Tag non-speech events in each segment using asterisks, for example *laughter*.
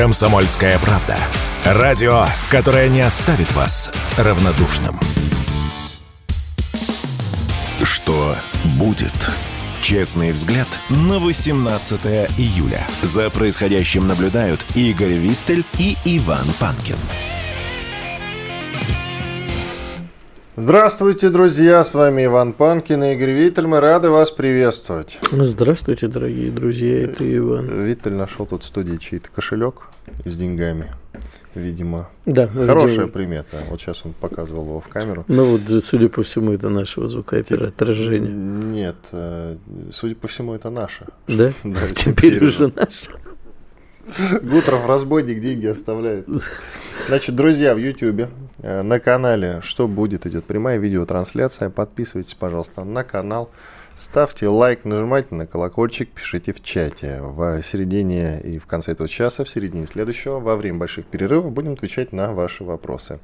«Комсомольская правда». Радио, которое не оставит вас равнодушным. Что будет? Честный взгляд на 18 июля. За происходящим наблюдают Игорь Виттель и Иван Панкин. Здравствуйте, друзья! С вами Иван Панкин и Игорь Виттель. Мы рады вас приветствовать. Здравствуйте, дорогие друзья, это Иван. Виттель нашел тут в студии чей-то кошелек с деньгами. Видимо, Да, хорошая видимо. примета. Вот сейчас он показывал его в камеру. Ну вот, судя по всему, это нашего звукооператора Женя. Нет, э, судя по всему, это наша. Да? *laughs* Да, Теперь теперь уже наш. Гутров разбойник деньги оставляет. Значит, друзья, в Ютьюбе на канале «Что будет?» идет прямая видеотрансляция. Подписывайтесь, пожалуйста, на канал. Ставьте лайк, нажимайте на колокольчик, пишите в чате. В середине и в конце этого часа, в середине следующего, во время больших перерывов будем отвечать на ваши вопросы.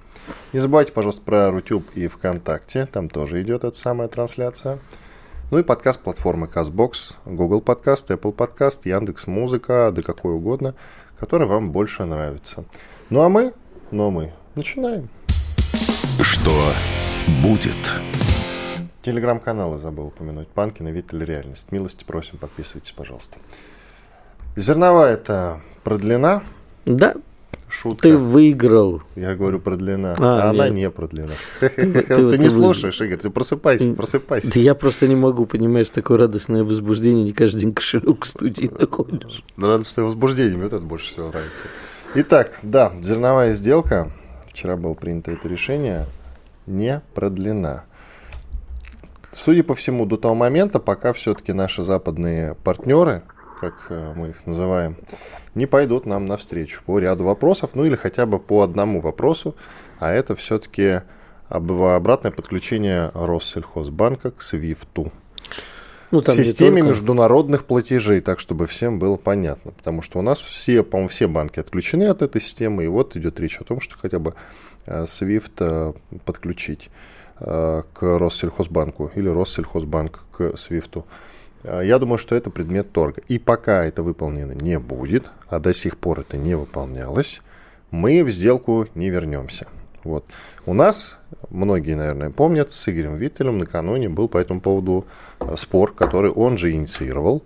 Не забывайте, пожалуйста, про Рутюб и ВКонтакте. Там тоже идет эта самая трансляция. Ну и подкаст платформы CastBox, Google Подкаст, Apple Подкаст, Яндекс Музыка, да какой угодно, который вам больше нравится. Ну а мы, а мы начинаем. Что будет? Телеграм-каналы забыл упомянуть. Панкина, Виттель, Реальность. Милости просим, подписывайтесь, пожалуйста. Зерновая это продлена. Да, Шутка. ты выиграл. Я говорю продлена, А, а, она не продлена. *laughs* ты- Ты ты не слушаешь, Игорь, ты просыпайся, Да просыпайся. я просто не могу, понимаешь, такое радостное возбуждение, не каждый день кошелек в студии находишь. Радостное возбуждение, мне вот это больше всего нравится. Итак, да, зерновая сделка, вчера было принято это решение, не продлена. Судя по всему, до того момента, пока все-таки наши западные партнеры, как э, мы их называем, не пойдут нам навстречу по ряду вопросов, ну или хотя бы по одному вопросу, а это все-таки обратное подключение Россельхозбанка к СВИФТу Ну, там системе только- международных платежей, так чтобы всем было понятно. Потому что у нас все, по-моему, все банки отключены от этой системы, и вот идет речь о том, что хотя бы э, SWIFT э, подключить э, к Россельхозбанку или Россельхозбанк к SWIFT. Я думаю, что это предмет торга. И пока это выполнено не будет, а до сих пор это не выполнялось, мы в сделку не вернемся. Вот. У нас, многие, наверное, помнят, с Игорем Виттелем накануне был по этому поводу э, спор, который он же инициировал,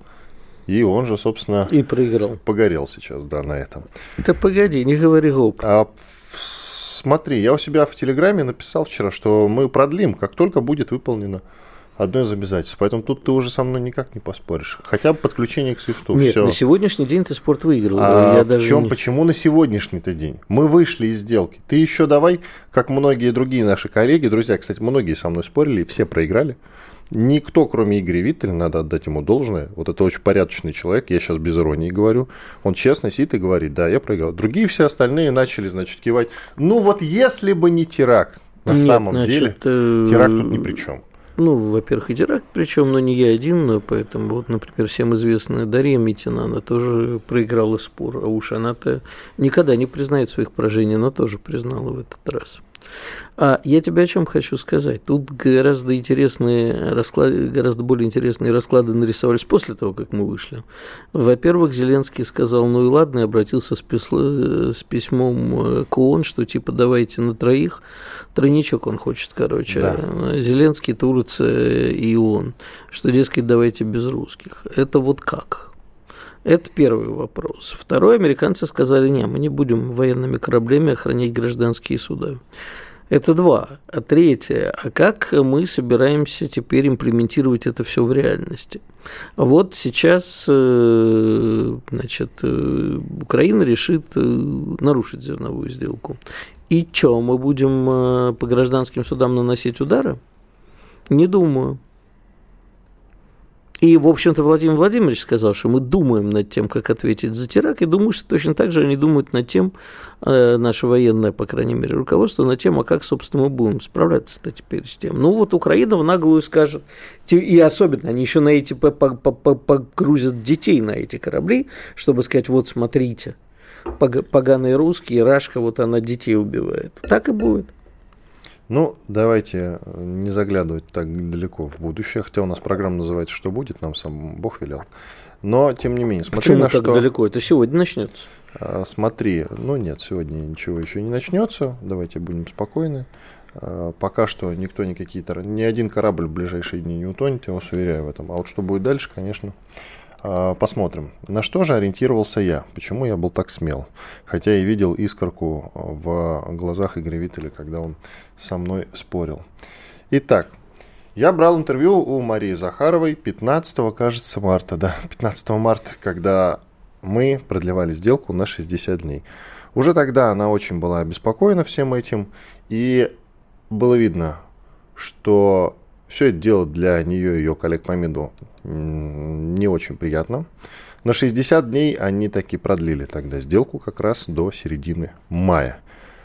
и он же, собственно, И проиграл. погорел сейчас, да, на этом. Да погоди, не говори гоп. А смотри, я у себя в Телеграме написал вчера, что мы продлим, как только будет выполнено одно из обязательств. Поэтому тут ты уже со мной никак не поспоришь. Хотя бы подключение к свифту. Нет, все. на сегодняшний день ты спорт выиграл. А я в даже чем, не- почему на сегодняшний-то день? Мы вышли из сделки. Ты еще давай, как многие другие наши коллеги, друзья, кстати, многие со мной спорили, и все проиграли. Никто, кроме Игоря Виттеля, надо отдать ему должное. Вот это очень порядочный человек, я сейчас без иронии говорю. Он честно сидит и говорит, да, я проиграл. Другие все остальные начали, значит, кивать. Ну вот если бы не теракт, на Нет, самом значит, деле, э, теракт тут ни при чем. Ну, во-первых, и теракт, причем, но не я один, но поэтому, вот, например, всем известная Дарья Митина, она тоже проиграла спор, а уж она-то никогда не признает своих поражений, но тоже признала в этот раз. А я тебе о чем хочу сказать. Тут гораздо интересные расклады, гораздо более интересные расклады нарисовались после того, как мы вышли. Во-первых, Зеленский сказал, ну и ладно, и обратился с, писл- с письмом э, к ООН, что типа давайте на троих. Тройничок он хочет, короче. Да. Зеленский, Турция и ООН. Что, дескать, давайте без русских. Это вот как? Это первый вопрос. Второй, американцы сказали, не, мы не будем военными кораблями охранять гражданские суда. Это два. А третье, а как мы собираемся теперь имплементировать это все в реальности? Вот сейчас э, значит, э, Украина решит э, нарушить зерновую сделку. И что, мы будем по гражданским судам наносить удары? Не думаю. И, в общем-то, Владимир Владимирович сказал, что мы думаем над тем, как ответить за теракт, и думаю, что точно так же они думают над тем, э, наше военное, по крайней мере, руководство, над тем, а как, собственно, мы будем справляться-то теперь с тем. Ну, вот Украина в наглую скажет, и особенно они еще на эти, по- по- по- по- погрузят детей на эти корабли, чтобы сказать, вот, смотрите, пог- поганые русские, Рашка, вот она детей убивает. Так и будет. Ну, давайте э, не заглядывать так далеко в будущее, хотя у нас программа называется «Что будет?», нам сам Бог велел. Но, тем не менее, смотри Почему на так что... далеко? Это сегодня начнется. А, смотри, ну нет, сегодня ничего еще не начнется, давайте будем спокойны. А, пока что никто никакие, ни один корабль в ближайшие дни не утонет, я вас уверяю в этом. А вот что будет дальше, конечно, посмотрим. На что же ориентировался я? Почему я был так смел? Хотя и видел искорку в глазах Игоря Виттеля, когда он со мной спорил. Итак, я брал интервью у Марии Захаровой 15, кажется, марта, да, *laughs* 15 марта, когда мы продлевали сделку на 60 дней. Уже тогда она очень была обеспокоена всем этим, и было видно, что все это дело для нее и ее коллег по МИДу не очень приятно. На 60 дней они таки продлили тогда сделку как раз до середины мая.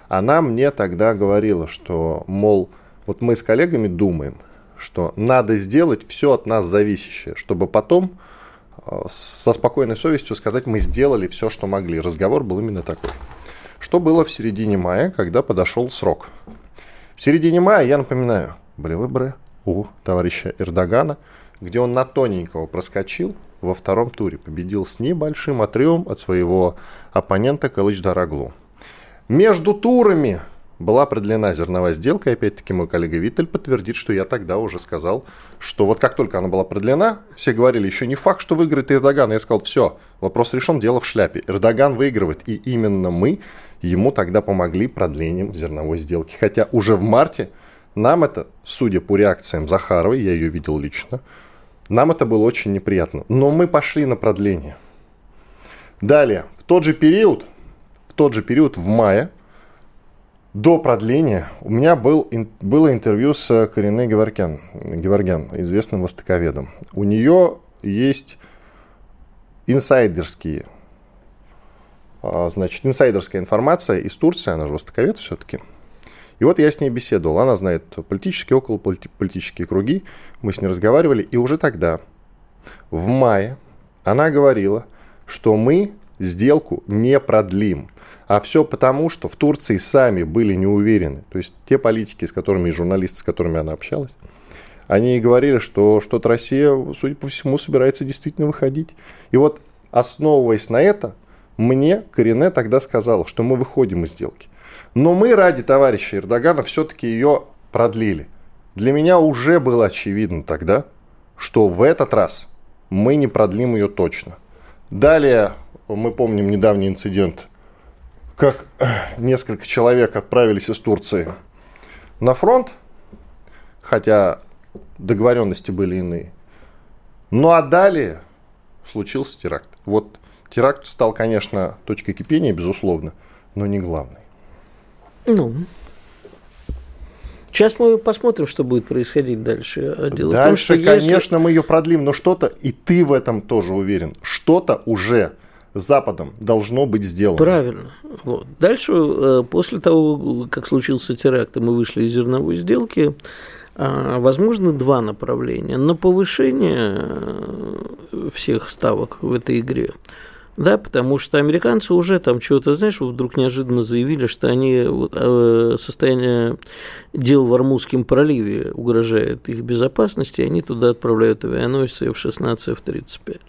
Она мне тогда говорила, что, мол, вот мы с коллегами думаем, что надо сделать все от нас зависящее, чтобы потом э, со спокойной совестью сказать, мы сделали все, что могли. Разговор был именно такой. Что было в середине мая, когда подошел срок? В середине мая, я напоминаю, были выборы у товарища Эрдогана, где он на тоненького проскочил во втором туре, победил с небольшим отрывом от своего оппонента Калыч Дороглу. Между турами была продлена зерновая сделка, и опять-таки мой коллега Виттель подтвердит, что я тогда уже сказал, что вот как только она была продлена, все говорили, еще не факт, что выиграет Эрдоган. Я сказал, все, вопрос решен, дело в шляпе. Эрдоган выигрывает, и именно мы ему тогда помогли продлением зерновой сделки. Хотя уже в марте нам это, судя по реакциям Захаровой, я ее видел лично, нам это было очень неприятно. Но мы пошли на продление. Далее, в тот же период, в тот же период, в мае, до продления у меня был, было интервью с Кориной Геворгян, Геворгян, известным востоковедом. У нее есть инсайдерские, а, значит, инсайдерская информация из Турции, она же востоковед все-таки – и вот я с ней беседовал. Она знает политические, около политические круги. Мы с ней разговаривали. И уже тогда, в мае, она говорила, что мы сделку не продлим. А все потому, что в Турции сами были не уверены. То есть те политики, с которыми и журналисты, с которыми она общалась, они говорили, что что-то Россия, судя по всему, собирается действительно выходить. И вот основываясь на это, мне Корене тогда сказал, что мы выходим из сделки. Но мы ради товарища Эрдогана все-таки ее продлили. Для меня уже было очевидно тогда, что в этот раз мы не продлим ее точно. Далее мы помним недавний инцидент, как несколько человек отправились из Турции на фронт, хотя договоренности были иные. Ну а далее случился теракт. Вот теракт стал, конечно, точкой кипения, безусловно, но не главной. Ну, Сейчас мы посмотрим, что будет происходить дальше. А дело дальше, том, что конечно, если... мы ее продлим, но что-то, и ты в этом тоже уверен, что-то уже Западом должно быть сделано. Правильно. Вот. Дальше, э, после того, как случился теракт, и мы вышли из зерновой сделки, а, возможно два направления. На повышение э, всех ставок в этой игре – да, потому что американцы уже там чего-то, знаешь, вдруг неожиданно заявили, что они э, состояние дел в Армузском проливе угрожает их безопасности, и они туда отправляют авианосцы F-16, F-35.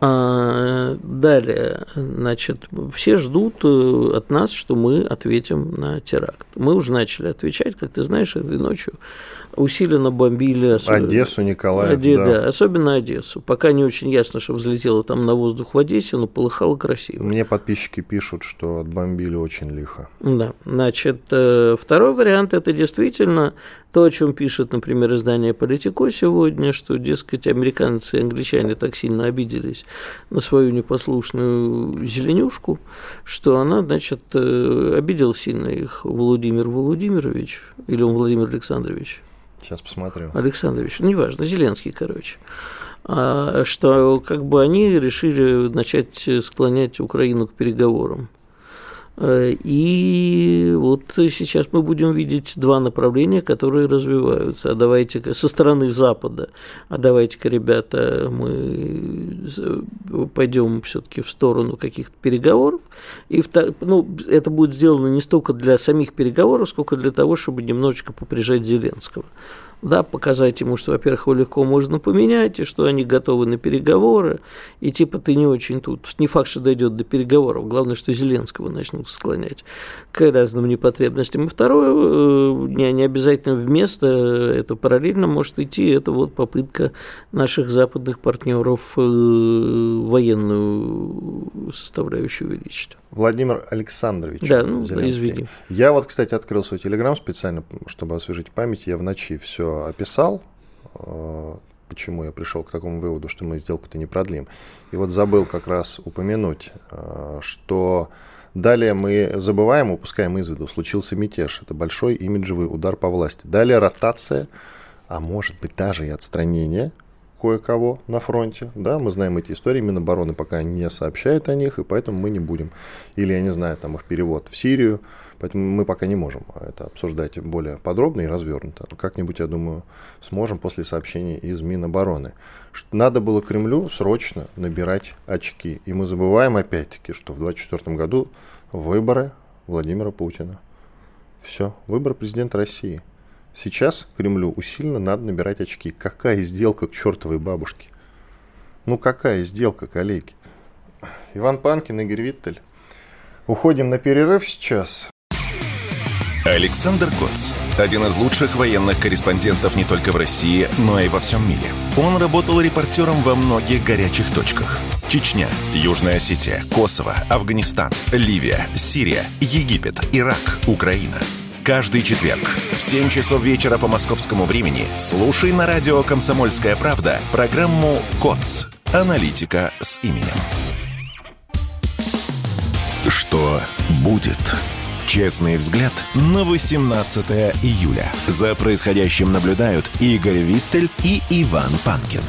А, далее, значит, все ждут э, от нас, что мы ответим на теракт. Мы уже начали отвечать, как ты знаешь, этой ночью усиленно бомбили. Одессу, Николаев, Оде, да. да. Особенно Одессу. Пока не очень ясно, что взлетело там на воздух в Одессе, но полыхало красиво. Мне подписчики пишут, что отбомбили очень лихо. Да. Значит, э, второй вариант – это действительно то, о чем пишет, например, издание «Политико» сегодня, что, дескать, американцы и англичане так сильно обиделись на свою непослушную зеленюшку, что она, значит, э, обидел сильно их Владимир Владимирович, или он Владимир Александрович, Сейчас посмотрю. Александрович, ну, неважно, Зеленский, короче. А, что как бы они решили начать склонять Украину к переговорам. Э, и вот сейчас мы будем видеть два направления, которые развиваются. А давайте со стороны Запада, а давайте-ка, ребята, мы пойдем все-таки в сторону каких-то переговоров. И ну, это будет сделано не столько для самих переговоров, сколько для того, чтобы немножечко поприжать Зеленского. Да, показать ему, что, во-первых, его легко можно поменять, и что они готовы на переговоры, и типа ты не очень тут. Не факт, что дойдет до переговоров, главное, что Зеленского начнут склонять к разным непотребностям. И второе, э, не, не обязательно вместо, это параллельно может идти, это вот попытка наших западных партнеров э, военную составляющую увеличить. Владимир Александрович. Да, ну, извини. Я вот, кстати, открыл свой телеграм специально, чтобы освежить память. Я в ночи все описал, э, почему я пришел к такому выводу, что мы сделку-то не продлим. И вот забыл как раз упомянуть, э, что далее мы забываем, упускаем из виду, случился мятеж. Это большой имиджевый удар по власти. Далее ротация, а может быть даже и отстранение кое-кого на фронте. Да, мы знаем эти истории, Минобороны пока не сообщает о них, и поэтому мы не будем. Или, я не знаю, там их перевод в Сирию, поэтому мы пока не можем это обсуждать более подробно и развернуто. Как-нибудь, я думаю, сможем после сообщений из Минобороны. Надо было Кремлю срочно набирать очки. И мы забываем опять-таки, что в 2024 году выборы Владимира Путина. Все, выбор президента России – Сейчас Кремлю усиленно надо набирать очки. Какая сделка к чертовой бабушке? Ну какая сделка, коллеги? Иван Панкин, Игорь Виттель. Уходим на перерыв сейчас. Александр Коц. Один из лучших военных корреспондентов не только в России, но и во всем мире. Он работал репортером во многих горячих точках. Чечня, Южная Осетия, Косово, Афганистан, Ливия, Сирия, Египет, Ирак, Украина – каждый четверг в 7 часов вечера по московскому времени слушай на радио «Комсомольская правда» программу «КОЦ. Аналитика с именем». Что будет? Честный взгляд на 18 июля. За происходящим наблюдают Игорь Виттель и Иван Панкин.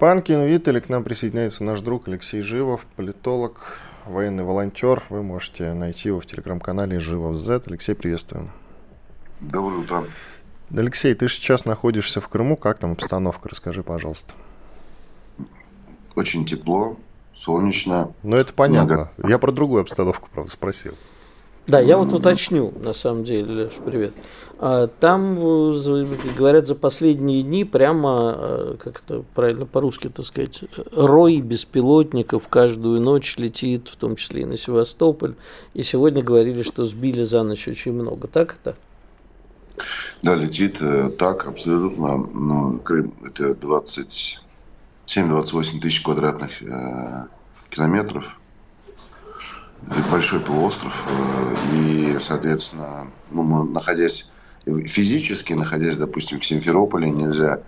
Панкин, Виттель, к нам присоединяется наш друг Алексей Живов, политолог, военный волонтер. Вы можете найти его в телеграм-канале Живов Z. Алексей, приветствуем. Доброе утро. Алексей, ты сейчас находишься в Крыму. Как там обстановка? Расскажи, пожалуйста. Очень тепло, солнечно. Ну, это понятно. Много... Я про другую обстановку, правда, спросил. Да, я вот уточню, на самом деле, Леш, привет. А, там, говорят, за последние дни прямо, э, как это правильно по-русски, так сказать, рой беспилотников каждую ночь летит, в том числе и на Севастополь. И сегодня говорили, что сбили за ночь очень много. Так это? Да, летит э, так, абсолютно. Ну, Крым – это 27-28 тысяч квадратных э, километров большой полуостров, э, и, соответственно, ну, находясь физически, находясь, допустим, в Симферополе, нельзя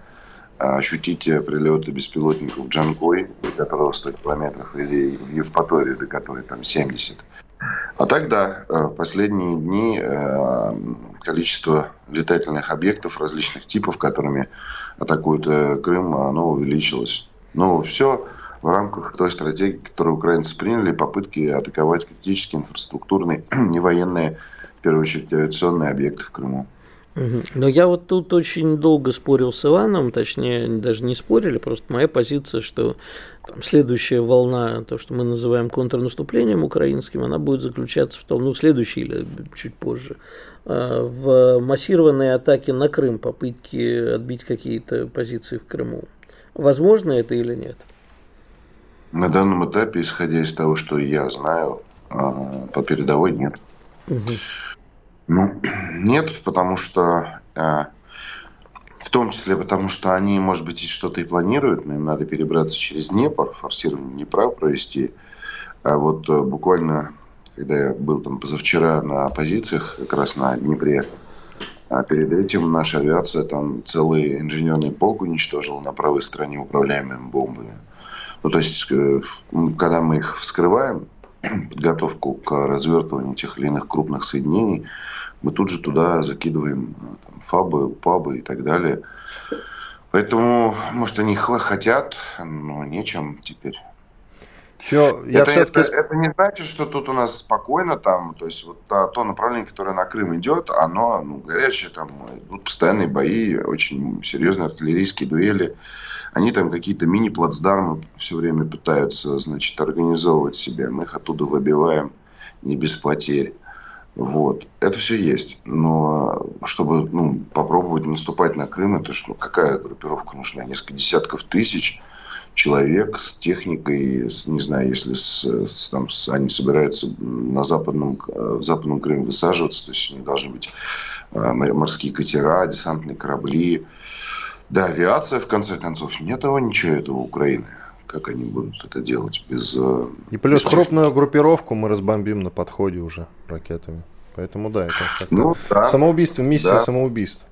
а, ощутить прилеты беспилотников Джанкой, до которого 100 километров, или в Евпатории, до которой там 70. А тогда, э, в последние дни, э, количество летательных объектов различных типов, которыми атакуют Крым, оно увеличилось. Ну, все в рамках той стратегии, которую украинцы приняли, попытки атаковать критические инфраструктурные, *clears throat* не военные, в первую очередь, авиационные объекты в Крыму. Но я вот тут очень долго спорил с Иваном, точнее, даже не спорили, просто моя позиция, что там, следующая волна, то, что мы называем контрнаступлением украинским, она будет заключаться в том, ну, следующий или чуть позже, а, в массированной атаке на Крым, попытки отбить какие-то позиции в Крыму. Возможно это или нет? На данном этапе, исходя из того, что я знаю, а, по передовой нет. Угу. Ну, *clears throat* нет, потому что а, в том числе потому, что они, может быть, и что-то и планируют, но им надо перебраться через Днепр, форсирование Днепра провести. А вот э, буквально, когда я был там позавчера на позициях, как раз на Днепре, а перед этим наша авиация там целый инженерный полк уничтожила на правой стороне управляемыми бомбами. Ну, то есть, э, когда мы их вскрываем, *clears throat* подготовку к развертыванию тех или иных крупных соединений, мы тут же туда закидываем э, там, фабы, пабы и так далее. Поэтому, может, они хотят, но нечем теперь. Все, я это, это, это не значит, что тут у нас спокойно там, то есть вот то, то направление, которое на Крым идет, оно ну, горячее, там идут постоянные бои, очень серьезные артиллерийские дуэли. Они там какие-то мини-плацдармы все время пытаются, значит, организовывать себе. Мы их оттуда выбиваем не без потерь. Вот. Это все есть. Но чтобы ну, попробовать наступать на Крым, это что, ну, какая группировка нужна? Несколько десятков тысяч человек с техникой, с, не знаю, если с, с, там, с, они собираются на западном, в западном Крыме высаживаться, то есть у них должны быть э, морские катера, десантные корабли. Да, авиация, в конце концов. Нет того ничего этого Украины. Как они будут это делать без... Э, И плюс без крупную группировку мы разбомбим на подходе уже ракетами. Поэтому да, это как-то ну, да. самоубийство, миссия да. самоубийства.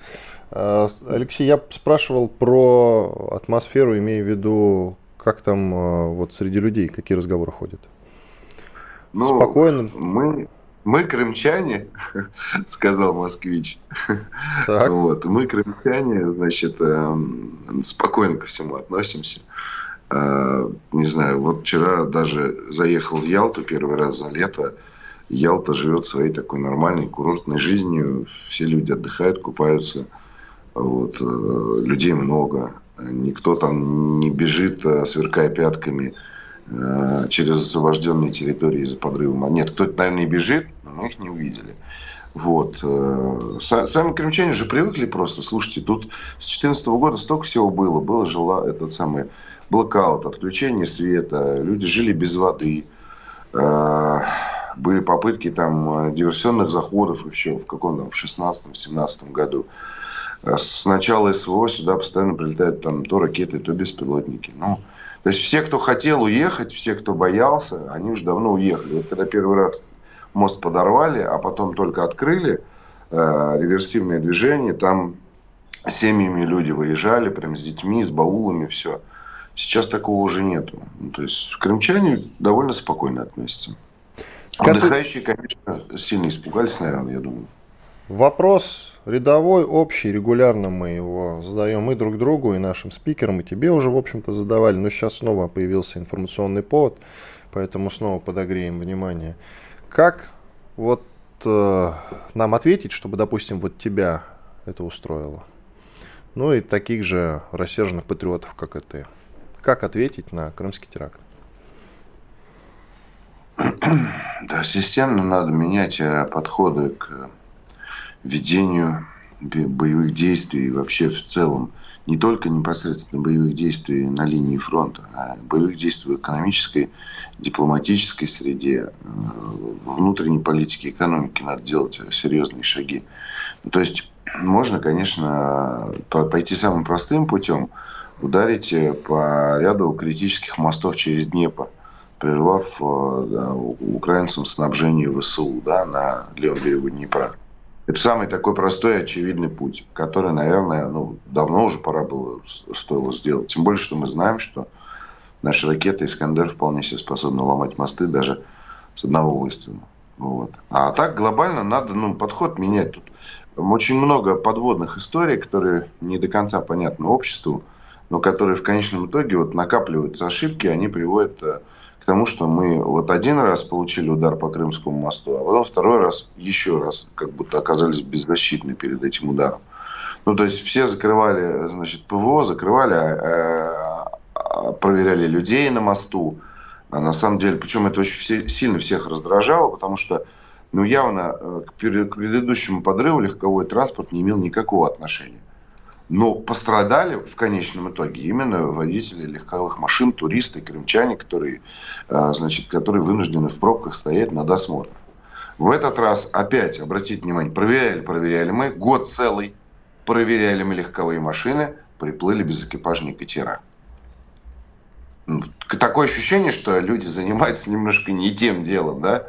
А, Алексей, я спрашивал про атмосферу, имея в виду, как там а, вот среди людей, какие разговоры ходят? Ну, Спокойно. Мы, мы крымчане, *laughs* сказал москвич. Так. Вот, мы крымчане, значит, эм, спокойно ко всему относимся. А, не знаю, вот вчера даже заехал в Ялту первый раз за лето. Ялта живет своей такой нормальной курортной жизнью. Все люди отдыхают, купаются. Вот, э, людей много. Никто там не бежит, э, сверкая пятками э, через освобожденные территории из-за подрыва. Нет, кто-то, наверное, и бежит, но мы их не увидели. Вот. Сами крымчане же привыкли просто. Слушайте, тут с 2014 года столько всего было. Было жила этот самый блокаут, отключение света, люди жили без воды. Были попытки там диверсионных заходов еще в каком там, в 16-17 году. С начала СВО сюда постоянно прилетают там то ракеты, то беспилотники. Ну, то есть все, кто хотел уехать, все, кто боялся, они уже давно уехали. Вот когда первый раз мост подорвали, а потом только открыли э, реверсивное движение, там семьями люди выезжали, прям с детьми, с баулами, все. Сейчас такого уже нету. Ну, то есть крымчане довольно спокойно относятся. Скажи... Отдыхающие, конечно, сильно испугались, наверное, я думаю. Вопрос рядовой, общий, регулярно мы его задаем и друг другу, и нашим спикерам, и тебе уже, в общем-то, задавали. Но сейчас снова появился информационный повод, поэтому снова подогреем внимание. Как вот э, нам ответить, чтобы, допустим, вот тебя это устроило? Ну и таких же рассерженных патриотов, как и ты. Как ответить на крымский теракт? Да, системно надо менять э, подходы к ведению боевых действий вообще в целом. Не только непосредственно боевых действий на линии фронта, а боевых действий в экономической, дипломатической среде, э, внутренней политике, экономики надо делать серьезные шаги. Ну, то есть можно, конечно, пойти самым простым путем, ударить э, по ряду критических мостов через Днепр, прервав э, да, украинцам снабжение ВСУ да, на левом берегу Днепра. Это самый такой простой и очевидный путь, который, наверное, ну, давно уже пора было стоило сделать. Тем более, что мы знаем, что наши ракеты «Искандер» вполне себе способны ломать мосты даже с одного выстрела. Вот. А так глобально надо ну, подход менять. Тут очень много подводных историй, которые не до конца понятны обществу, но которые в конечном итоге вот накапливаются ошибки, они приводят э, к тому, что мы вот один раз получили удар по Крымскому мосту, а потом второй раз еще раз как будто оказались беззащитны перед этим ударом. Ну, то есть все закрывали, значит, ПВО, закрывали, э, проверяли людей на мосту. А на самом деле, причем это очень все, сильно всех раздражало, потому что, ну, явно э, к предыдущему подрыву легковой транспорт не имел никакого отношения. Но пострадали в конечном итоге именно водители легковых машин, туристы, крымчане, которые, а, значит, которые вынуждены в пробках стоять на досмотр. В этот раз опять, обратите внимание, проверяли, проверяли мы, год целый проверяли мы легковые машины, приплыли без экипажника катера. Такое ощущение, что люди занимаются немножко не тем делом, да?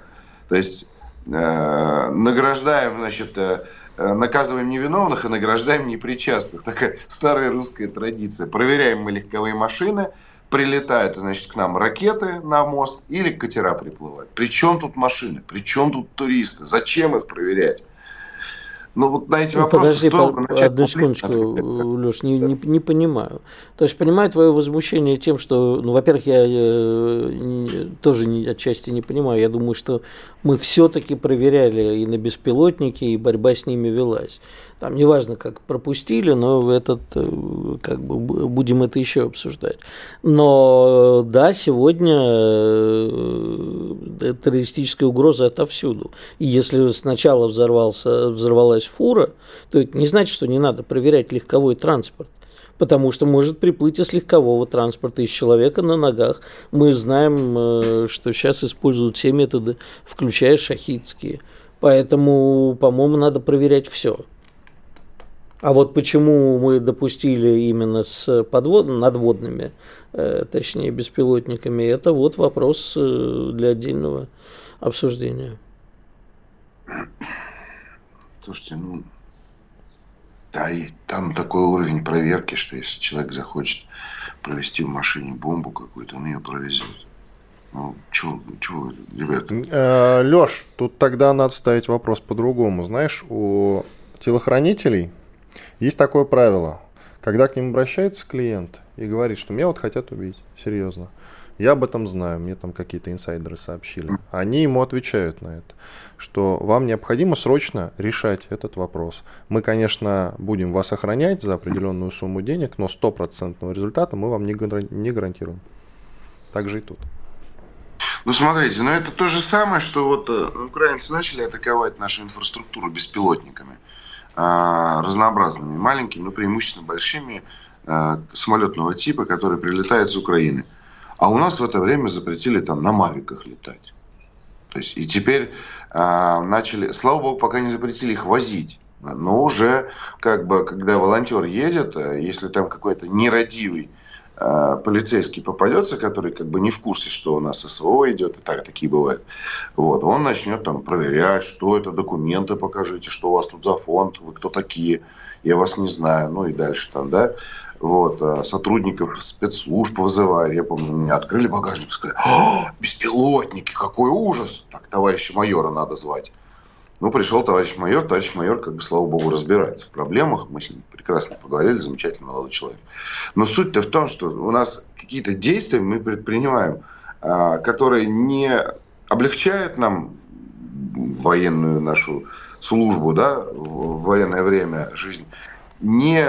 То есть э, награждаем, значит, Э, наказываем невиновных и награждаем непричастных. Такая старая русская традиция. Проверяем мы легковые машины, прилетают, значит, к нам ракеты на мост или катера приплывают. При чем тут машины? При чем тут туристы? Зачем их проверять? Ну, вот на эти ну, вопросы Подожди, по, одну секундочку, Леш, не, не, не понимаю. То есть, понимаю твое возмущение тем, что, ну, во-первых, я э, тоже не, отчасти не понимаю. Я думаю, что мы все-таки проверяли и на беспилотники, и борьба с ними велась. Там неважно, как пропустили, но этот, э, как бы, будем это еще обсуждать. Но да, сегодня э, террористическая угроза отовсюду. И если сначала взорвался, взорвалась фура, то это не значит, что не надо проверять легковой транспорт потому что может приплыть из легкового транспорта, из человека на ногах. Мы знаем, э, что сейчас используют все методы, включая шахидские. Поэтому, по-моему, надо проверять все. А вот почему мы допустили именно с подвод... надводными, э, точнее беспилотниками, это вот вопрос э, для отдельного обсуждения. Слушайте, ну, да, и там такой уровень проверки, что если человек захочет провести в машине бомбу какую-то, он ее провезет. Ну, чего, чего, ребята? Э, Леш, тут тогда надо ставить вопрос по-другому. Знаешь, у телохранителей есть такое правило. Когда к ним обращается клиент и говорит, что меня вот хотят убить, серьезно, я об этом знаю, мне там какие-то инсайдеры сообщили. Они ему отвечают на это, что вам необходимо срочно решать этот вопрос. Мы, конечно, будем вас охранять за определенную сумму денег, но стопроцентного результата мы вам не, гарантируем. Так же и тут. Ну, смотрите, ну это то же самое, что вот э, украинцы начали атаковать нашу инфраструктуру беспилотниками э, разнообразными, маленькими, но преимущественно большими э, самолетного типа, которые прилетают с Украины. А у нас в это время запретили там на мавиках летать. То есть, и теперь э, начали, слава богу, пока не запретили их возить. Но уже, как бы, когда волонтер едет, э, если там какой-то нерадивый полицейский попадется, который как бы не в курсе, что у нас СВО идет, и так такие бывают, вот, он начнет там проверять, что это, документы покажите, что у вас тут за фонд, вы кто такие, я вас не знаю, ну и дальше там, да, вот, а сотрудников спецслужб вызывали. Я помню, меня открыли багажник сказали, «А, беспилотники, какой ужас! Так, товарища майора надо звать. Ну, пришел товарищ майор, товарищ майор, как бы, слава богу, разбирается в проблемах. Мы с ним прекрасно поговорили, замечательный молодой человек. Но суть-то в том, что у нас какие-то действия мы предпринимаем, а, которые не облегчают нам военную нашу службу, да, в военное время жизнь, не,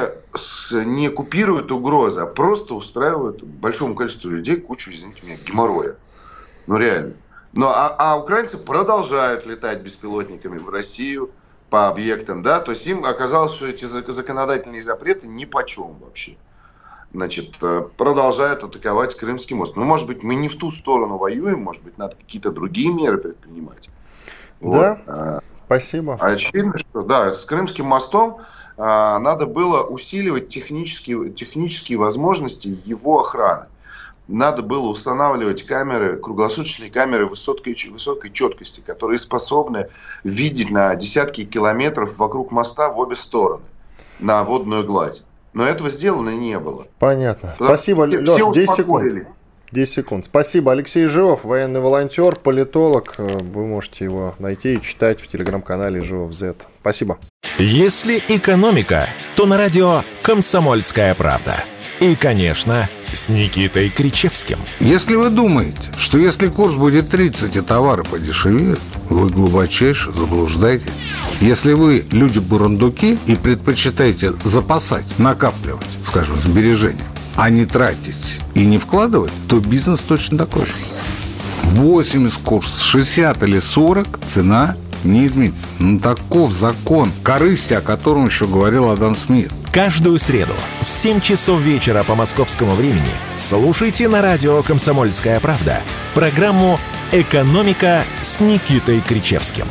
не купируют угрозы, а просто устраивают большому количеству людей кучу, извините меня, геморроя. Ну, реально. Но, а, а украинцы продолжают летать беспилотниками в Россию по объектам, да, то есть им оказалось, что эти законодательные запреты ни по чем вообще. Значит, э, продолжают атаковать Крымский мост. Ну, может быть, мы не в ту сторону воюем, может быть, надо какие-то другие меры предпринимать. Да, вот. А, спасибо. Очевидно, что, да, с Крымским мостом а, надо было усиливать технические, технические возможности его охраны. Надо было устанавливать камеры, круглосуточные камеры высокой, высокой четкости, которые способны видеть на десятки километров вокруг моста в обе стороны, на водную гладь. Но этого сделано не было. Понятно. Потому Спасибо, Леш, 10 секунд. 10 секунд. Спасибо. Алексей Живов, военный волонтер, политолог. Э, вы можете его найти и читать в телеграм-канале Живов Z. Спасибо. Если экономика, то на радио «Комсомольская правда». И, конечно, с Никитой Кричевским. Если вы думаете, что если курс будет 30 и товары подешевеют, вы глубочайше заблуждаетесь. Если вы люди-бурундуки и предпочитаете запасать, накапливать, скажем, сбережения, а не тратить и не вкладывать, то бизнес точно такой же. 80 курс, 60 или 40 цена не изменится. Ну, таков закон корысти, о котором еще говорил Адам Смит. Каждую среду в 7 часов вечера по московскому времени слушайте на радио «Комсомольская правда» программу «Экономика» с Никитой Кричевским.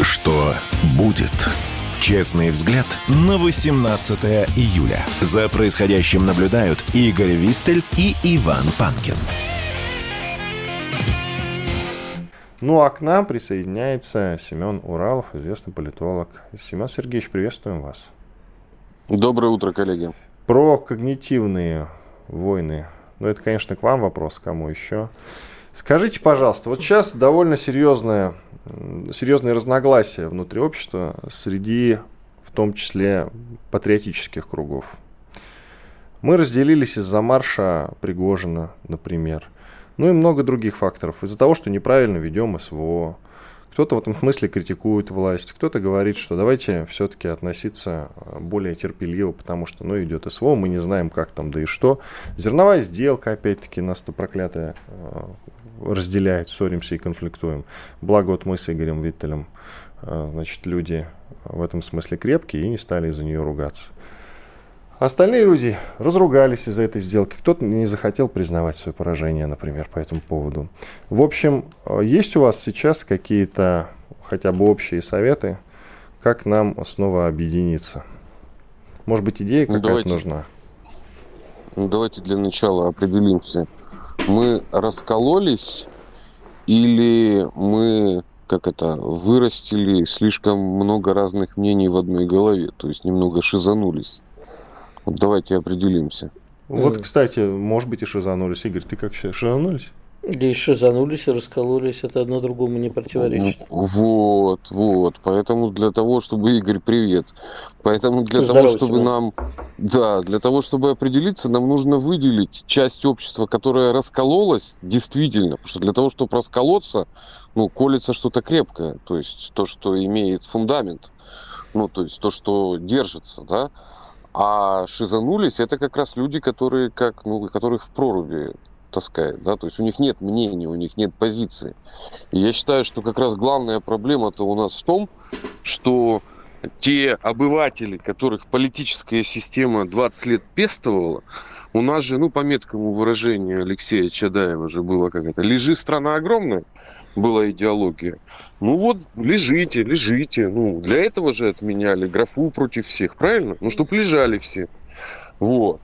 Что будет? Честный взгляд на 18 июля. За происходящим наблюдают Игорь Виттель и Иван Панкин. Ну а к нам присоединяется Семен Уралов, известный политолог. Семен Сергеевич, приветствуем вас. Доброе утро, коллеги. Про когнитивные войны. Ну, это, конечно, к вам вопрос, кому еще. Скажите, пожалуйста, вот сейчас довольно серьезное, серьезные разногласия внутри общества среди, в том числе, патриотических кругов. Мы разделились из-за марша Пригожина, например. Ну и много других факторов. Из-за того, что неправильно ведем СВО. Кто-то в этом смысле критикует власть, кто-то говорит, что давайте все-таки относиться э, более терпеливо, потому что, ну, идет СВО, мы не знаем, как там, да и что. Зерновая сделка, опять-таки, нас-то проклятая э, разделяет, ссоримся и конфликтуем. Благо вот мы с Игорем Виттелем, э, значит, люди в этом смысле крепкие и не стали из-за нее ругаться. Остальные люди разругались из-за этой сделки. Кто-то не захотел признавать свое поражение, например, по этому поводу. В общем, э, есть у вас сейчас какие-то хотя бы общие советы, как нам снова объединиться? Может быть, идея какая-то давайте, нужна? Ну, давайте для начала определимся. Мы раскололись или мы как это, вырастили слишком много разных мнений в одной голове, то есть немного шизанулись. Вот давайте определимся. Вот, кстати, может быть и шизанулись. Игорь, ты как считаешь, шизанулись? Да и шизанулись, и раскололись, это одно другому не противоречит. Вот, вот. Поэтому для того, чтобы, Игорь, привет. Поэтому для Здорово того, чтобы себя. нам, да, для того, чтобы определиться, нам нужно выделить часть общества, которая раскололась, действительно. Потому что для того, чтобы расколоться, ну, колется что-то крепкое. То есть то, что имеет фундамент. Ну, то есть то, что держится, да. А шизанулись это как раз люди, которые как, ну, которых в проруби таскает, да, то есть у них нет мнения, у них нет позиции. И я считаю, что как раз главная проблема-то у нас в том, что те обыватели, которых политическая система 20 лет пестовала, у нас же, ну, по меткому выражению Алексея Чадаева же было как это, лежи, страна огромная, была идеология. Ну вот, лежите, лежите. Ну, для этого же отменяли графу против всех, правильно? Ну, чтобы лежали все. Вот.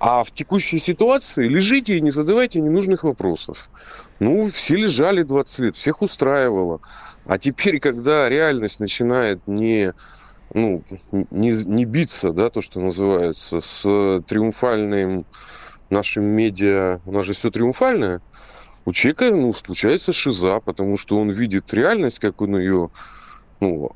А в текущей ситуации лежите и не задавайте ненужных вопросов. Ну, все лежали 20 лет, всех устраивало. А теперь, когда реальность начинает не, ну, не, не биться, да, то, что называется, с триумфальным нашим медиа, у нас же все триумфальное, у человека ну, случается шиза, потому что он видит реальность, как он ее ну,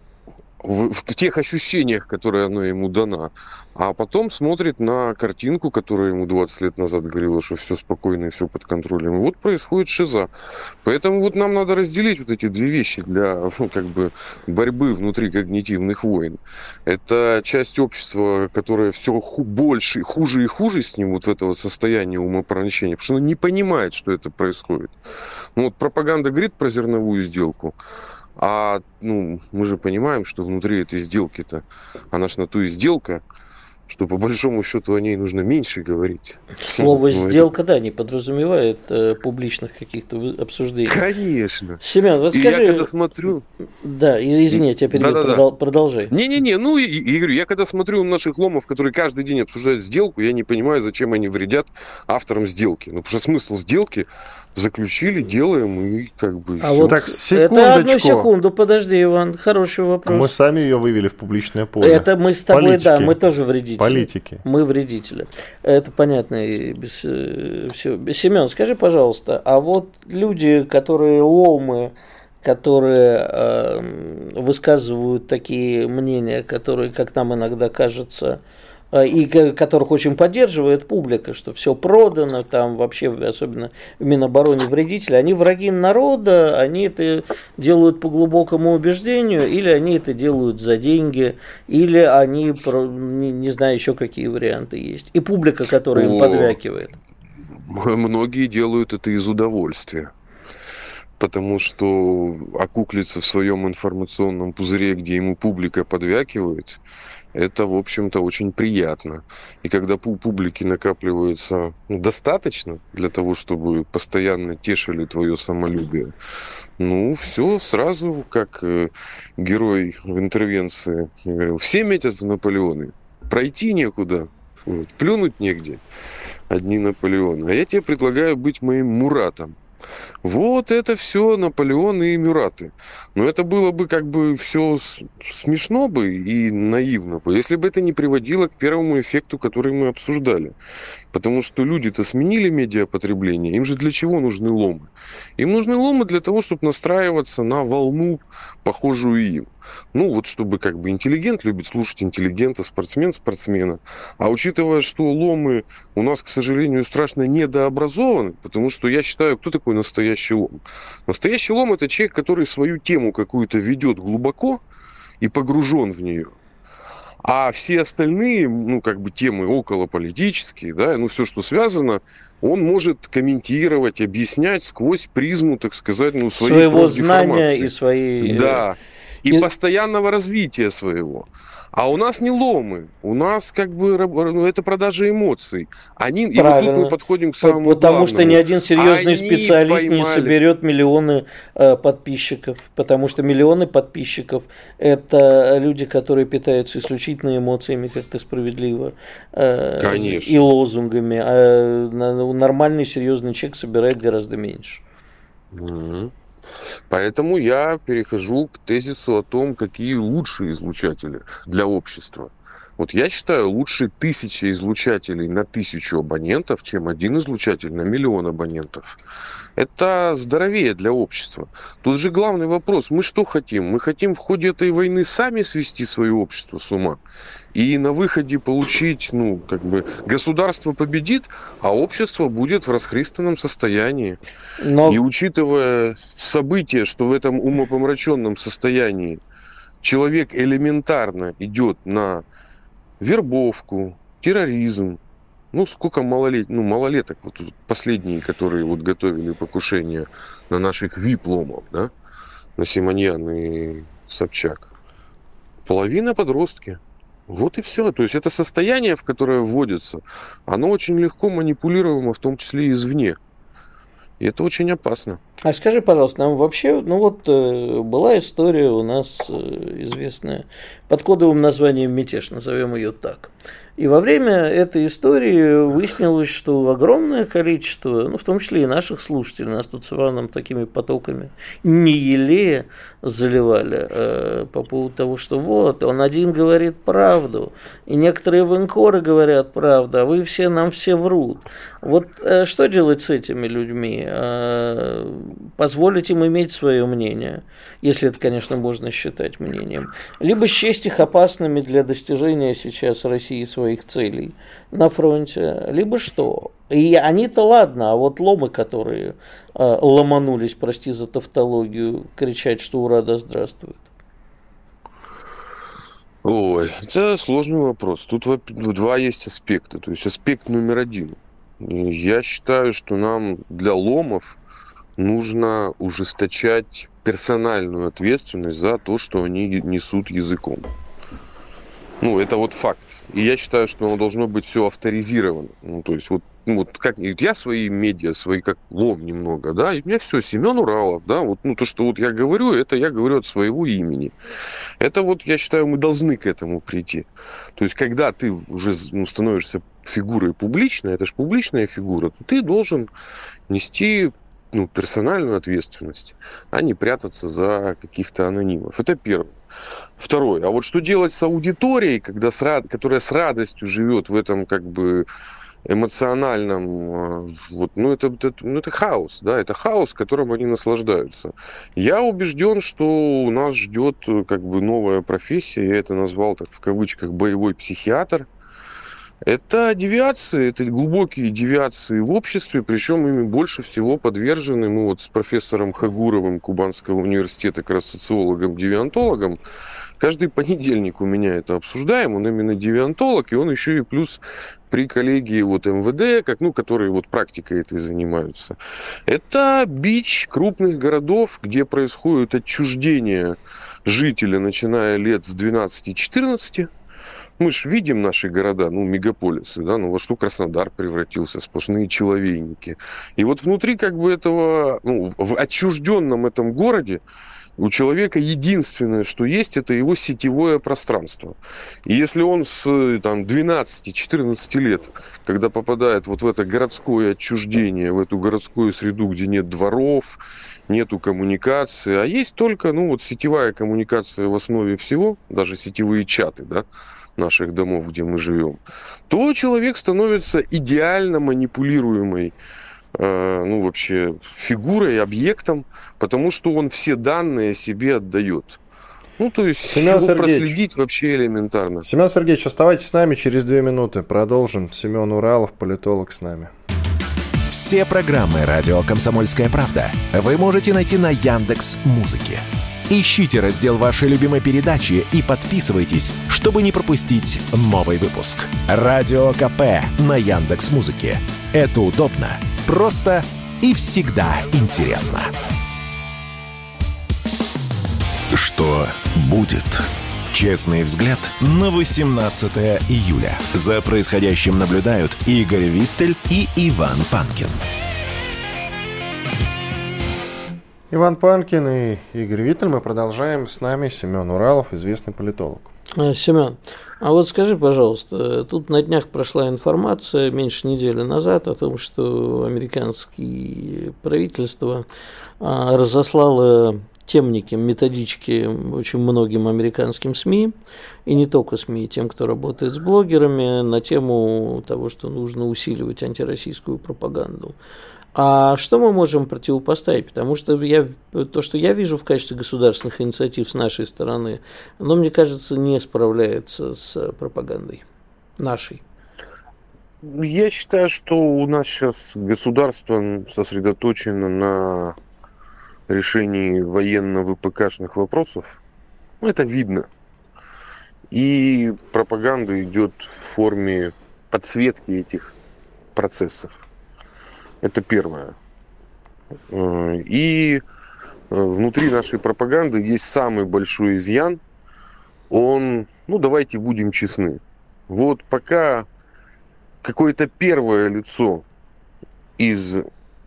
в, в тех ощущениях, которые она ему дана, а потом смотрит на картинку, которая ему 20 лет назад говорила, что все спокойно и все под контролем. И вот происходит шиза. Поэтому вот нам надо разделить вот эти две вещи для ну, как бы борьбы внутри когнитивных войн. Это часть общества, которая все ху- больше, хуже и хуже с ним вот в этого состояния умопроничения, потому что она не понимает, что это происходит. Ну вот пропаганда говорит про зерновую сделку, а ну, мы же понимаем, что внутри этой сделки-то, она ж на ту и сделка, что по большому счету о ней нужно меньше говорить. Слово ну, сделка, да, не подразумевает э, публичных каких-то обсуждений. Конечно. Семен, вот скажи. я когда смотрю. Да, извини, я тебя перебил, да, да, продол... продолжай. Не-не-не, ну и, и говорю, я когда смотрю наших ломов, которые каждый день обсуждают сделку, я не понимаю, зачем они вредят авторам сделки. Ну, потому что смысл сделки заключили, делаем и как бы. А все. вот так, секундочку. Это одну секунду, подожди, Иван, хороший вопрос. Мы сами ее вывели в публичное поле. Это мы с тобой, Политики. да, мы тоже вредители. Политики. Мы вредители. Это понятно и без э, всего. Семен, скажи, пожалуйста, а вот люди, которые ломы, которые э, высказывают такие мнения, которые, как нам иногда кажется, и которых очень поддерживает публика, что все продано, там вообще, особенно в Минобороне вредители, они враги народа, они это делают по глубокому убеждению, или они это делают за деньги, или они, не, не знаю, еще какие варианты есть. И публика, которая им подвякивает. Многие делают это из удовольствия потому что окуклиться в своем информационном пузыре, где ему публика подвякивает, это, в общем-то, очень приятно. И когда у публики накапливается ну, достаточно для того, чтобы постоянно тешили твое самолюбие, ну, все сразу, как э, герой в интервенции говорил, все метят в Наполеоны, пройти некуда, вот, плюнуть негде, одни Наполеоны. А я тебе предлагаю быть моим Муратом. Вот это все Наполеон и Мюраты. Но это было бы как бы все смешно бы и наивно бы, если бы это не приводило к первому эффекту, который мы обсуждали. Потому что люди-то сменили медиапотребление. Им же для чего нужны ломы? Им нужны ломы для того, чтобы настраиваться на волну, похожую им. Ну, вот чтобы как бы интеллигент любит слушать интеллигента, спортсмен спортсмена. А учитывая, что ломы у нас, к сожалению, страшно недообразованы, потому что я считаю, кто такой настоящий лом? Настоящий лом – это человек, который свою тему какую-то ведет глубоко и погружен в нее. А все остальные, ну, как бы темы околополитические, да, ну, все, что связано, он может комментировать, объяснять сквозь призму, так сказать, ну, своей своего знания и своей... Да, и, и постоянного развития своего. А у нас не ломы, у нас как бы ну, это продажа эмоций. Они, и вот тут мы подходим к самому Потому главному. что ни один серьезный Они специалист поймали. не соберет миллионы э, подписчиков, потому что миллионы подписчиков – это люди, которые питаются исключительно эмоциями, как то справедливо, э, Конечно. и лозунгами. А нормальный серьезный человек собирает гораздо меньше. Mm-hmm. Поэтому я перехожу к тезису о том, какие лучшие излучатели для общества. Вот я считаю, лучше тысяча излучателей на тысячу абонентов, чем один излучатель на миллион абонентов. Это здоровее для общества. Тут же главный вопрос, мы что хотим? Мы хотим в ходе этой войны сами свести свое общество с ума? И на выходе получить, ну, как бы, государство победит, а общество будет в расхристанном состоянии. Но... И учитывая события, что в этом умопомраченном состоянии человек элементарно идет на вербовку, терроризм, ну, сколько малолет... ну, малолеток, вот последние, которые вот готовили покушение на наших випломов, да, на Симоньян и Собчак. Половина подростки. Вот и все. То есть это состояние, в которое вводится, оно очень легко манипулируемо, в том числе и извне. И это очень опасно. А скажи, пожалуйста, нам вообще, ну вот э, была история у нас э, известная под кодовым названием «Мятеж», назовем ее так. И во время этой истории выяснилось, что огромное количество, ну, в том числе и наших слушателей, нас тут с Иваном такими потоками не елея заливали э, по поводу того, что вот, он один говорит правду, и некоторые военкоры говорят правду, а вы все, нам все врут. Вот э, что делать с этими людьми? Э, позволить им иметь свое мнение, если это, конечно, можно считать мнением, либо счесть их опасными для достижения сейчас России своей своих целей на фронте, либо что. И они-то ладно, а вот ломы, которые э, ломанулись, прости за тавтологию, кричать, что ура, да здравствует. Ой, это сложный вопрос. Тут два есть аспекта. То есть аспект номер один. Я считаю, что нам для ломов нужно ужесточать персональную ответственность за то, что они несут языком. Ну, это вот факт. И я считаю, что оно должно быть все авторизировано. Ну, то есть вот, ну, вот как я свои медиа, свои как лом немного, да, и у меня все, Семен Уралов, да, вот, ну, то, что вот я говорю, это я говорю от своего имени. Это вот, я считаю, мы должны к этому прийти. То есть, когда ты уже ну, становишься фигурой публичной, это же публичная фигура, то ты должен нести ну, персональную ответственность, а не прятаться за каких-то анонимов. Это первое. Второе. А вот что делать с аудиторией, когда с рад... которая с радостью живет в этом как бы эмоциональном, а, вот, ну, это, это, ну, это хаос, да, это хаос, которым они наслаждаются. Я убежден, что у нас ждет как бы новая профессия, я это назвал так в кавычках боевой психиатр, это девиации, это глубокие девиации в обществе, причем ими больше всего подвержены. Мы вот с профессором Хагуровым Кубанского университета, как раз социологом-девиантологом, каждый понедельник у меня это обсуждаем. Он именно девиантолог, и он еще и плюс при коллегии вот МВД, как, ну, которые вот практикой этой занимаются. Это бич крупных городов, где происходит отчуждение жителя, начиная лет с 12-14, мы же видим наши города, ну, мегаполисы, да, ну, во что Краснодар превратился, сплошные человейники. И вот внутри как бы этого, ну, в отчужденном этом городе у человека единственное, что есть, это его сетевое пространство. И если он с там, 12-14 лет, когда попадает вот в это городское отчуждение, в эту городскую среду, где нет дворов, нету коммуникации, а есть только ну, вот сетевая коммуникация в основе всего, даже сетевые чаты, да, наших домов, где мы живем, то человек становится идеально манипулируемой э, ну, вообще фигурой, объектом, потому что он все данные себе отдает. Ну, то есть Семен его проследить вообще элементарно. Семен Сергеевич, оставайтесь с нами через две минуты. Продолжим. Семен Уралов, политолог, с нами. Все программы «Радио Комсомольская правда» вы можете найти на Яндекс Музыке. Ищите раздел вашей любимой передачи и подписывайтесь, чтобы не пропустить новый выпуск. Радио КП на Яндекс Музыке. Это удобно, просто и всегда интересно. Что будет? Честный взгляд на 18 июля. За происходящим наблюдают Игорь Виттель и Иван Панкин. Иван Панкин и Игорь Виттель. Мы продолжаем. С нами Семен Уралов, известный политолог. А, Семен, а вот скажи, пожалуйста, тут на днях прошла информация меньше недели назад о том, что американское правительство а, разослало темники, методички очень многим американским СМИ, и не только СМИ, тем, кто работает с блогерами, на тему того, что нужно усиливать антироссийскую пропаганду. А что мы можем противопоставить? Потому что я, то, что я вижу в качестве государственных инициатив с нашей стороны, оно, мне кажется, не справляется с пропагандой нашей. Я считаю, что у нас сейчас государство сосредоточено на решении военно-ВПКшных вопросов, это видно. И пропаганда идет в форме подсветки этих процессов. Это первое. Э, и э, внутри нашей пропаганды есть самый большой изъян. Он, ну давайте будем честны. Вот пока какое-то первое лицо из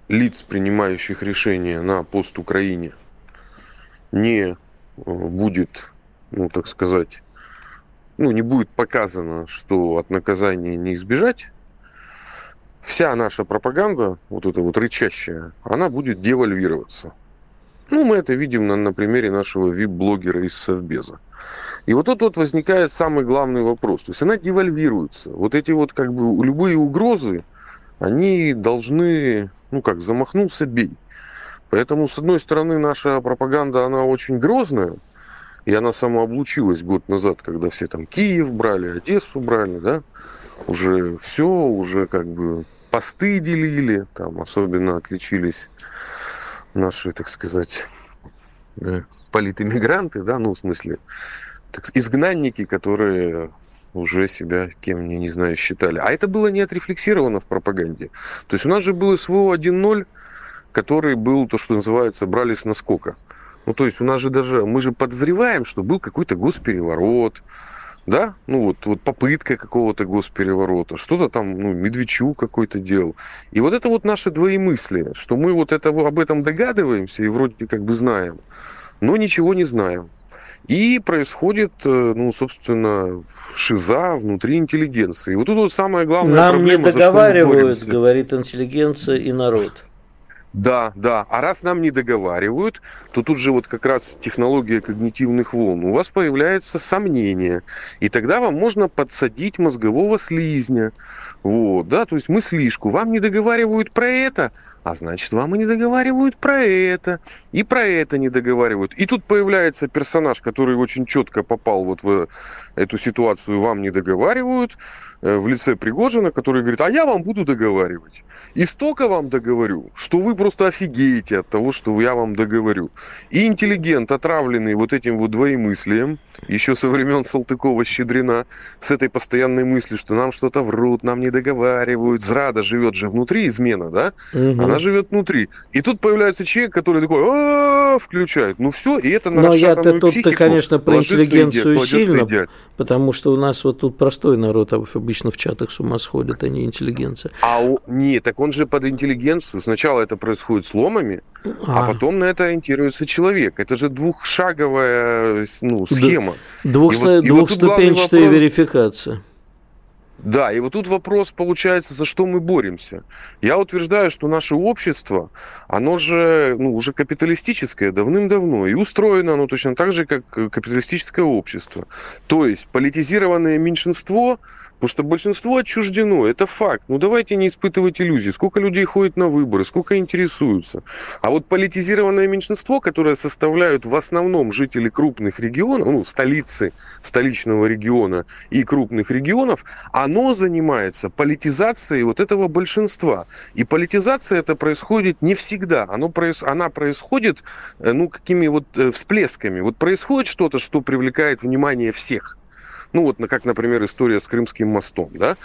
лиц, принимающих решения на пост Украине, не э, будет, ну, так сказать, ну, не будет показано, что от наказания не избежать, вся наша пропаганда, вот эта вот рычащая, она будет девальвироваться. Ну, мы это видим на, на примере нашего вип-блогера из Совбеза. И вот тут вот возникает самый главный вопрос. То есть она девальвируется. Вот эти вот как бы любые угрозы, они должны, ну как, замахнулся, бей. Поэтому, с одной стороны, наша пропаганда, она очень грозная, и она самооблучилась год назад, когда все там Киев брали, Одессу брали, да, уже все, уже как бы посты делили, там особенно отличились наши, так сказать, э, политэмигранты, да, ну, в смысле, так, изгнанники, которые уже себя кем, не, не знаю, считали. А это было не отрефлексировано в пропаганде. То есть у нас же был СВО 1.0, который был то, что называется, брали с наскока. Ну, то есть у нас же даже, мы же подозреваем, что был какой-то госпереворот, да, ну вот, вот попытка какого-то госпереворота, что-то там, ну, Медведчук какой-то делал. И вот это вот наши двоемыслие, что мы вот это, об этом догадываемся и вроде как бы знаем, но ничего не знаем. И происходит, э, ну, собственно, шиза внутри интеллигенции. И вот тут вот самая главная Нам проблема. Нам не договаривают, говорит интеллигенция и народ. Да, да. А раз нам не договаривают, то тут же вот как раз технология когнитивных волн. У вас появляется сомнение. И тогда вам можно подсадить мозгового слизня. Вот, да, то есть мыслишку. Вам не договаривают про это, а значит, вам и не договаривают про это. И про это не договаривают. И тут появляется персонаж, который очень четко попал вот в эту ситуацию. Вам не договаривают э, в лице Пригожина, который говорит, а я вам буду договаривать. И столько вам договорю, что вы просто офигеете от того, что я вам договорю. И интеллигент, отравленный вот этим вот двоемыслием, еще со времен Салтыкова-Щедрина, с этой постоянной мыслью, что нам что-то врут, нам не договаривают. Зрада живет же внутри, измена, да? Угу. Она живет внутри. И тут появляется человек, который такой, включает. Ну все, и это на Но я-то тут-то, конечно, про интеллигенцию сильно, потому что у нас вот тут простой народ обычно в чатах с ума сходит, а не интеллигенция. А у... нет, так он же под интеллигенцию. Сначала это происходит сломами, а, а потом на это ориентируется человек. Это же двухшаговая ну, схема. Двух, и вот, двухступенчатая и вот верификация. Да, и вот тут вопрос получается, за что мы боремся. Я утверждаю, что наше общество, оно же ну, уже капиталистическое давным-давно, и устроено оно точно так же, как капиталистическое общество. То есть политизированное меньшинство Потому что большинство отчуждено, это факт. Ну давайте не испытывать иллюзий. Сколько людей ходит на выборы, сколько интересуются. А вот политизированное меньшинство, которое составляют в основном жители крупных регионов, ну, столицы, столичного региона и крупных регионов, оно занимается политизацией вот этого большинства. И политизация это происходит не всегда. Оно, она происходит, э, ну, какими вот э, всплесками. Вот происходит что-то, что привлекает внимание всех – ну вот, как, например, история с Крымским мостом, да?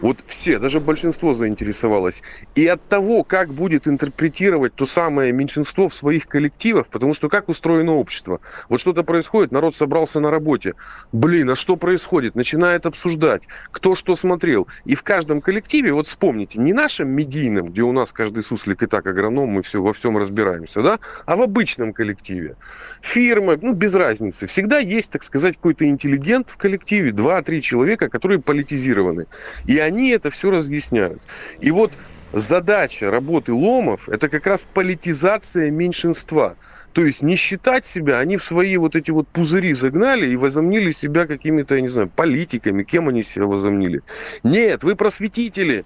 Вот все, даже большинство заинтересовалось. И от того, как будет интерпретировать то самое меньшинство в своих коллективах, потому что как устроено общество? Вот что-то происходит, народ собрался на работе. Блин, а что происходит? Начинает обсуждать, кто что смотрел. И в каждом коллективе, вот вспомните, не нашем медийном, где у нас каждый суслик и так агроном, мы все во всем разбираемся, да? А в обычном коллективе. Фирмы, ну, без разницы. Всегда есть, так сказать, какой-то интеллигент в коллективе, коллективе 2-3 человека, которые политизированы. И они это все разъясняют. И вот задача работы ломов – это как раз политизация меньшинства. То есть не считать себя, они в свои вот эти вот пузыри загнали и возомнили себя какими-то, я не знаю, политиками, кем они себя возомнили. Нет, вы просветители.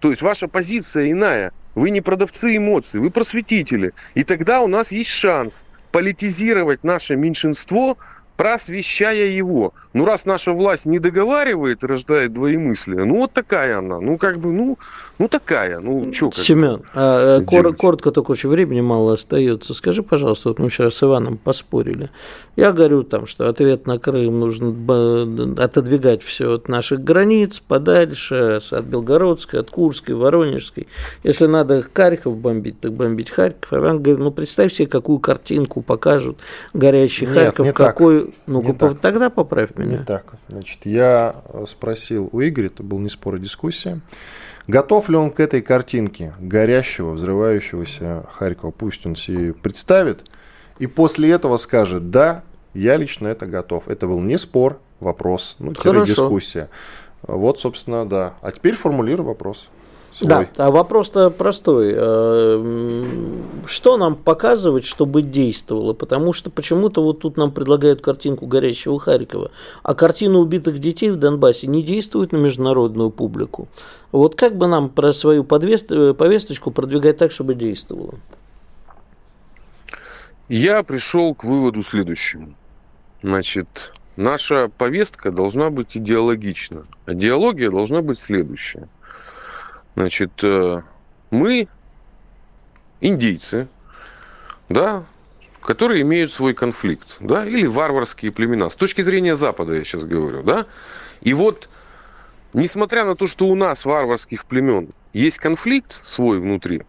То есть ваша позиция иная. Вы не продавцы эмоций, вы просветители. И тогда у нас есть шанс политизировать наше меньшинство – просвещая его. Ну, раз наша власть не договаривает рождает двоемыслие, ну, вот такая она. Ну, как бы, ну, ну такая. Ну, что Семен, а, э, кор- коротко только очень времени мало остается. Скажи, пожалуйста, вот мы вчера с Иваном поспорили. Я говорю там, что ответ на Крым нужно отодвигать все от наших границ подальше, от Белгородской, от Курской, Воронежской. Если надо Харьков бомбить, так бомбить Харьков. Иван говорит, ну, представь себе, какую картинку покажут горящий Нет, Харьков, какой ну-ка, пов... тогда поправь меня. Не так. Значит, я спросил у Игоря, это был не спор, а дискуссия, готов ли он к этой картинке горящего, взрывающегося Харькова, пусть он себе представит, и после этого скажет, да, я лично это готов. Это был не спор, вопрос, ну, дискуссия. Вот, собственно, да. А теперь формулируй вопрос. Свой. Да, а вопрос-то простой. Э, что нам показывать, чтобы действовало? Потому что почему-то вот тут нам предлагают картинку горящего Харькова, а картина убитых детей в Донбассе не действует на международную публику. Вот как бы нам про свою повесточку продвигать так, чтобы действовало? Я пришел к выводу следующему. Значит, наша повестка должна быть идеологична. А диалогия должна быть следующая – Значит, э, мы индейцы, да, которые имеют свой конфликт, да, или варварские племена. С точки зрения Запада я сейчас говорю, да. И вот, несмотря на то, что у нас варварских племен есть конфликт свой внутри,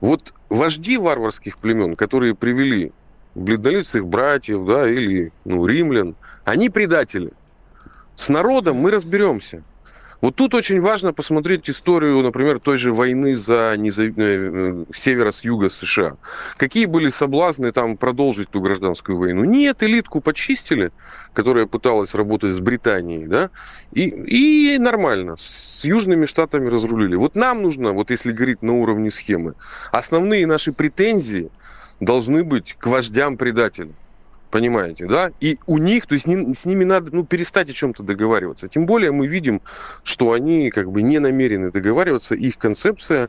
вот вожди варварских племен, которые привели бледнолицых братьев, да, или, ну, римлян, они предатели. С народом мы разберемся. Вот тут очень важно посмотреть историю, например, той же войны за незав... Э, севера с юга США. Какие были соблазны там продолжить ту гражданскую войну? Нет, элитку почистили, которая пыталась работать с Британией, да, и, и нормально, с южными штатами разрулили. Вот нам нужно, вот если говорить на уровне схемы, основные наши претензии должны быть к вождям предателям. Понимаете, да? И у них, то есть с ними надо ну, перестать о чем-то договариваться. Тем более мы видим, что они как бы не намерены договариваться. Их концепция э,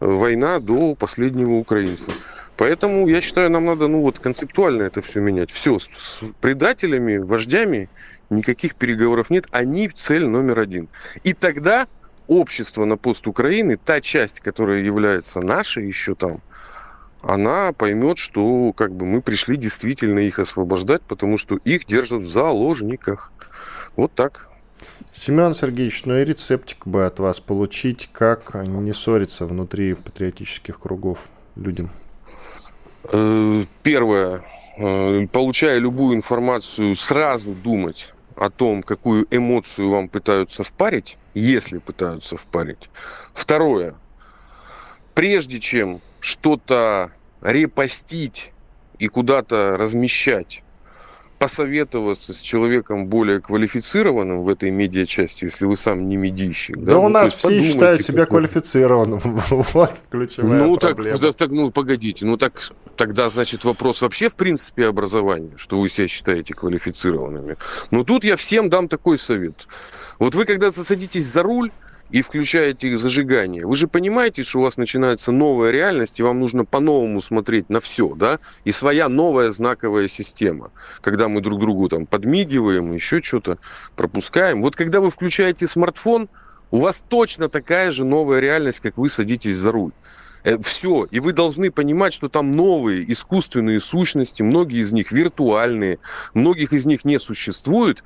война до последнего украинца. Поэтому я считаю, нам надо ну вот концептуально это все менять. Все, с предателями, вождями никаких переговоров нет. Они цель номер один. И тогда общество на пост Украины, та часть, которая является нашей еще там, она поймет, что как бы мы пришли действительно их освобождать, потому что их держат в заложниках. Вот так. Семен Сергеевич, ну и рецептик бы от вас получить, как не ссориться внутри патриотических кругов людям. Э, первое. Э, получая любую информацию, сразу думать о том, какую эмоцию вам пытаются впарить, если пытаются впарить. Второе. Прежде чем что-то репостить и куда-то размещать, посоветоваться с человеком более квалифицированным в этой медиа-части, если вы сам не медийщик. Да, да? у ну, нас все считают себя квалифицированным. *laughs* вот ключевая ну, проблема. Так, так, ну, погодите, ну так тогда, значит, вопрос вообще в принципе образования, что вы себя считаете квалифицированными. Но тут я всем дам такой совет. Вот вы, когда садитесь за руль, и включаете зажигание, вы же понимаете, что у вас начинается новая реальность, и вам нужно по-новому смотреть на все, да, и своя новая знаковая система, когда мы друг другу там подмигиваем, еще что-то пропускаем. Вот когда вы включаете смартфон, у вас точно такая же новая реальность, как вы садитесь за руль. Э, все. И вы должны понимать, что там новые искусственные сущности, многие из них виртуальные, многих из них не существует,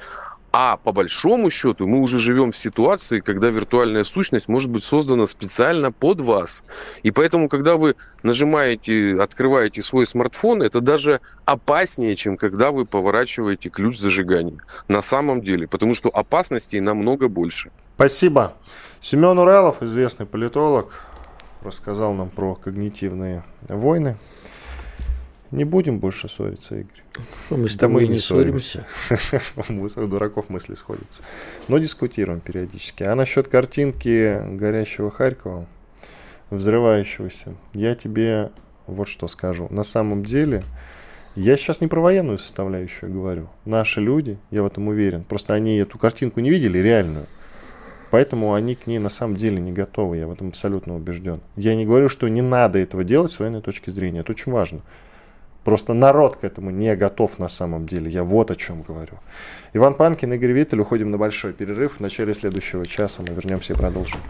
а по большому счету мы уже живем в ситуации, когда виртуальная сущность может быть создана специально под вас. И поэтому, когда вы нажимаете, открываете свой смартфон, это даже опаснее, чем когда вы поворачиваете ключ зажигания. На самом деле. Потому что опасностей намного больше. Спасибо. Семен Уралов, известный политолог, рассказал нам про когнитивные войны. Не будем больше ссориться, Игорь. Ну, мы с да мы не ссоримся. мы *laughs* с дураков мысли сходятся. Но дискутируем периодически. А насчет картинки горящего Харькова, взрывающегося, я тебе вот что скажу. На самом деле, я сейчас не про военную составляющую говорю. Наши люди, я в этом уверен, просто они эту картинку не видели реальную. Поэтому они к ней на самом деле не готовы, я в этом абсолютно убежден. Я не говорю, что не надо этого делать с военной точки зрения, это очень важно. Просто народ к этому не готов на самом деле. Я вот о чем говорю. Иван Панкин, Игорь Виттель. Уходим на большой перерыв. В начале следующего часа мы вернемся и продолжим.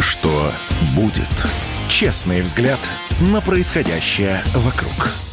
Что будет? Честный взгляд на происходящее вокруг.